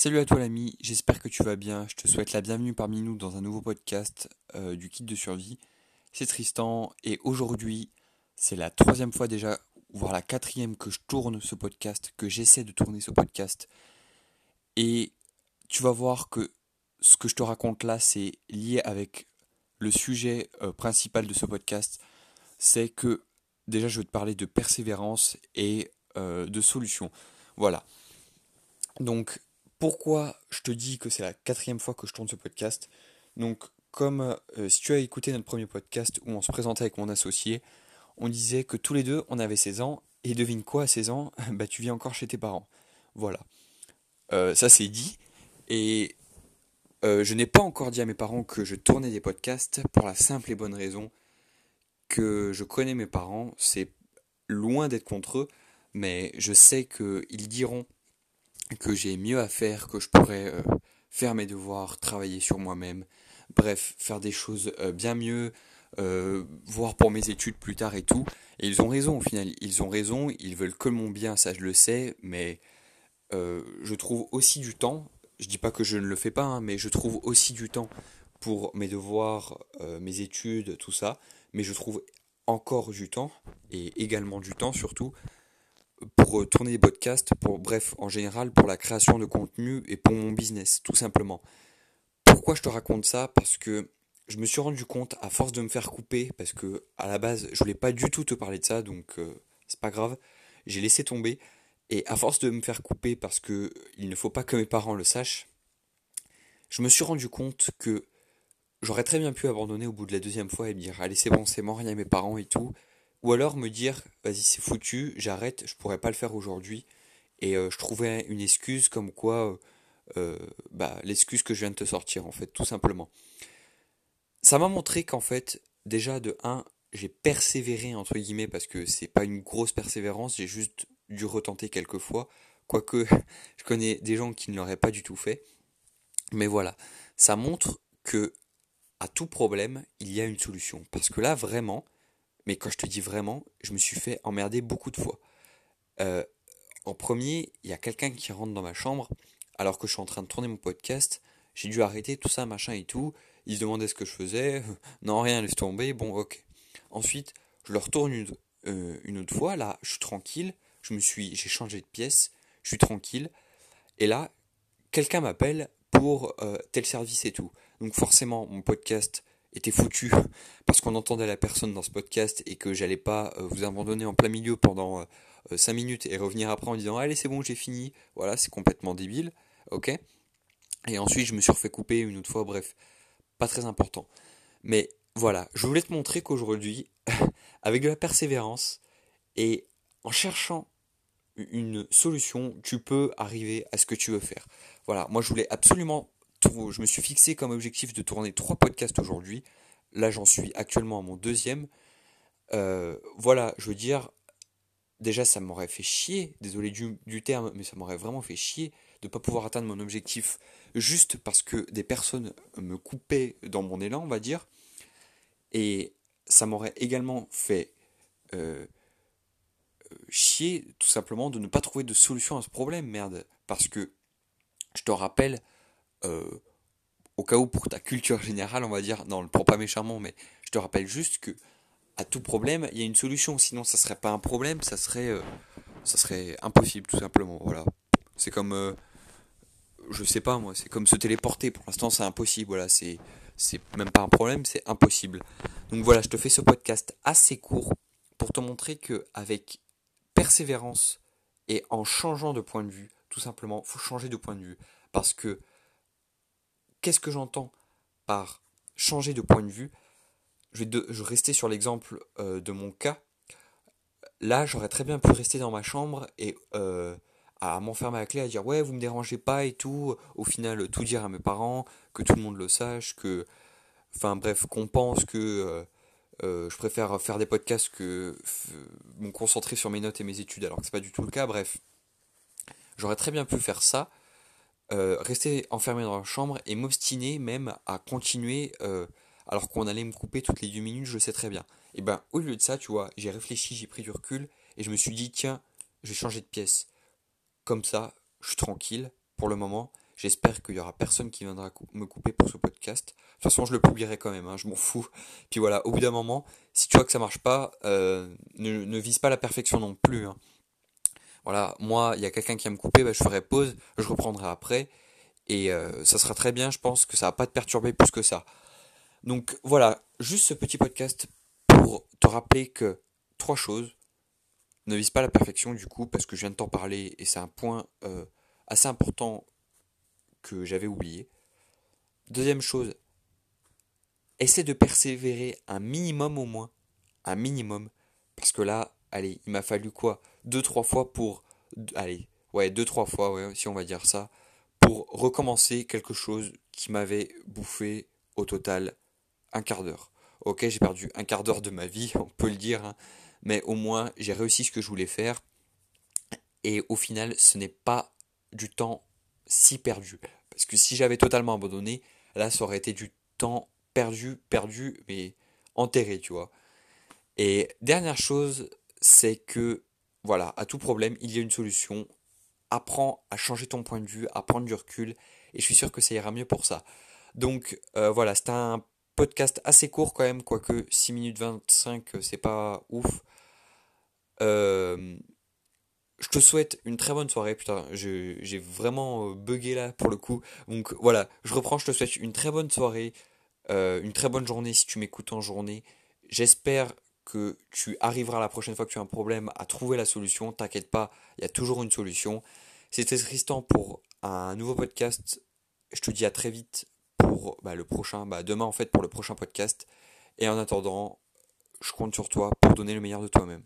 Salut à toi l'ami, j'espère que tu vas bien. Je te souhaite la bienvenue parmi nous dans un nouveau podcast euh, du kit de survie. C'est Tristan et aujourd'hui c'est la troisième fois déjà, voire la quatrième que je tourne ce podcast, que j'essaie de tourner ce podcast. Et tu vas voir que ce que je te raconte là c'est lié avec le sujet euh, principal de ce podcast. C'est que déjà je vais te parler de persévérance et euh, de solutions. Voilà. Donc pourquoi je te dis que c'est la quatrième fois que je tourne ce podcast Donc, comme euh, si tu as écouté notre premier podcast où on se présentait avec mon associé, on disait que tous les deux, on avait 16 ans, et devine quoi, à 16 ans, bah tu vis encore chez tes parents. Voilà. Euh, ça c'est dit, et euh, je n'ai pas encore dit à mes parents que je tournais des podcasts pour la simple et bonne raison que je connais mes parents, c'est loin d'être contre eux, mais je sais qu'ils diront que j'ai mieux à faire, que je pourrais euh, faire mes devoirs, travailler sur moi-même, bref, faire des choses euh, bien mieux, euh, voir pour mes études plus tard et tout. Et ils ont raison au final, ils ont raison, ils veulent que mon bien, ça je le sais, mais je trouve aussi du temps, je dis pas que je ne le fais pas, hein, mais je trouve aussi du temps pour mes devoirs, mes études, tout ça, mais je trouve encore du temps, et également du temps surtout, pour euh, tourner des podcasts, pour bref, en général, pour la création de contenu et pour mon business, tout simplement. Pourquoi je te raconte ça? Parce que je me suis rendu compte, à force de me faire couper, parce que à la base, je voulais pas du tout te parler de ça, donc euh, c'est pas grave, j'ai laissé tomber. Et à force de me faire couper, parce que il ne faut pas que mes parents le sachent, je me suis rendu compte que j'aurais très bien pu abandonner au bout de la deuxième fois et me dire allez c'est bon c'est mort, il y a mes parents et tout, ou alors me dire, vas-y c'est foutu, j'arrête, je pourrais pas le faire aujourd'hui. Et euh, je trouvais une excuse comme quoi, euh, euh, bah, l'excuse que je viens de te sortir en fait, tout simplement. Ça m'a montré qu'en fait, déjà de 1, j'ai persévéré entre guillemets parce que c'est pas une grosse persévérance, j'ai juste dû retenter quelques fois. Quoique je connais des gens qui ne l'auraient pas du tout fait. Mais voilà, ça montre que à tout problème, il y a une solution. Parce que là, vraiment, mais quand je te dis vraiment, je me suis fait emmerder beaucoup de fois. Euh, en premier, il y a quelqu'un qui rentre dans ma chambre alors que je suis en train de tourner mon podcast. J'ai dû arrêter tout ça, machin et tout. Il se demandait ce que je faisais. non, rien, laisse tomber. Bon, ok. Ensuite, je le retourne une, euh, une autre fois. Là, je suis tranquille. Je me suis, j'ai changé de pièce. Je suis tranquille. Et là, quelqu'un m'appelle pour euh, tel service et tout. Donc forcément, mon podcast était foutu parce qu'on entendait la personne dans ce podcast et que j'allais pas euh, vous abandonner en plein milieu pendant 5 euh, minutes et revenir après en disant allez c'est bon j'ai fini. Voilà c'est complètement débile. Ok. Et ensuite je me suis refait couper une autre fois. Bref pas très important. Mais voilà. Je voulais te montrer qu'aujourd'hui avec de la persévérance et en cherchant une solution tu peux arriver à ce que tu veux faire. Voilà. Moi je voulais absolument je me suis fixé comme objectif de tourner trois podcasts aujourd'hui. Là, j'en suis actuellement à mon deuxième. Euh, voilà, je veux dire, déjà, ça m'aurait fait chier, désolé du, terme, mais ça m'aurait vraiment fait chier de ne pas pouvoir atteindre mon objectif juste parce que des personnes me coupaient dans mon élan, on va dire. Et ça m'aurait également fait euh, chier, tout simplement, de ne pas trouver de solution à ce problème, merde. Parce que, je te rappelle, euh, au cas où pour ta culture générale, on va dire, non, le prends pas méchamment, mais je te rappelle juste que à tout problème, il y a une solution. Sinon, ça serait pas un problème, ça serait, euh, ça serait impossible, tout simplement. Voilà. C'est comme, euh, je sais pas moi, c'est comme se téléporter. Pour l'instant, c'est impossible. Voilà, c'est, c'est même pas un problème, c'est impossible. Donc voilà, je te fais ce podcast assez court pour te montrer que avec persévérance et en changeant de point de vue, tout simplement, faut changer de point de vue parce que Qu'est-ce que j'entends par changer de point de vue? Je vais, rester sur l'exemple euh, de mon cas. Là, j'aurais très bien pu rester dans ma chambre et euh, à m'enfermer à la clé, à dire ouais, vous me dérangez pas et tout. Au final, tout dire à mes parents, que tout le monde le sache, que, enfin bref, qu'on pense que euh, je préfère faire des podcasts que me concentrer sur mes notes et mes études, alors que c'est pas du tout le cas. Bref, j'aurais très bien pu faire ça euh, rester enfermé dans la chambre et m'obstiner même à continuer euh, alors qu'on allait me couper toutes les deux minutes, je sais très bien. Et ben au lieu de ça, tu vois, j'ai réfléchi, j'ai pris du recul et je me suis dit tiens, je vais changer de pièce. Comme ça, je suis tranquille pour le moment. J'espère qu'il y aura personne qui viendra me couper pour ce podcast. De toute façon, je le publierai quand même, hein, je m'en fous. Puis voilà, au bout d'un moment, si tu vois que ça marche pas, euh, ne, vise pas la perfection non plus. Hein. Voilà, moi, il y a quelqu'un qui va me couper, bah, je ferai pause, je reprendrai après. Et euh, ça sera très bien, je pense que ça va pas te perturber plus que ça. Donc voilà, juste ce petit podcast pour te rappeler que trois choses. Ne vise pas la perfection du coup, parce que je viens de t'en parler et c'est un point euh, assez important que j'avais oublié. Deuxième chose, essaie de persévérer un minimum au moins. Un minimum. Parce que là, allez, il m'a fallu quoi? Deux, trois fois pour. Allez, ouais, deux, trois fois, ouais, si on va dire ça. Pour recommencer quelque chose qui m'avait bouffé au total un quart d'heure. Ok, j'ai perdu un quart d'heure de ma vie, on peut le dire. Hein, mais au moins, j'ai réussi ce que je voulais faire. Et au final, ce n'est pas du temps si perdu. Parce que si j'avais totalement abandonné, là, ça aurait été du temps perdu, perdu, mais enterré, tu vois. Et dernière chose, c'est que, voilà, à tout problème, il y a une solution. Apprends à changer ton point de vue, à prendre du recul, et je suis sûr que ça ira mieux pour ça. Donc euh, voilà, c'est un podcast assez court quand même, quoique 6 minutes 25, c'est pas ouf. Euh, je te souhaite une très bonne soirée, putain, j'ai vraiment euh, bugué là pour le coup. Donc voilà, je reprends, je te souhaite une très bonne soirée, euh, une très bonne journée si tu m'écoutes en journée. J'espère que tu arriveras la prochaine fois que tu as un problème à trouver la solution. T'inquiète pas, il y a toujours une solution. C'était Tristan pour un nouveau podcast. Je te dis à très vite pour bah, le prochain, bah, demain en fait pour le prochain podcast. Et en attendant, je compte sur toi pour donner le meilleur de toi-même.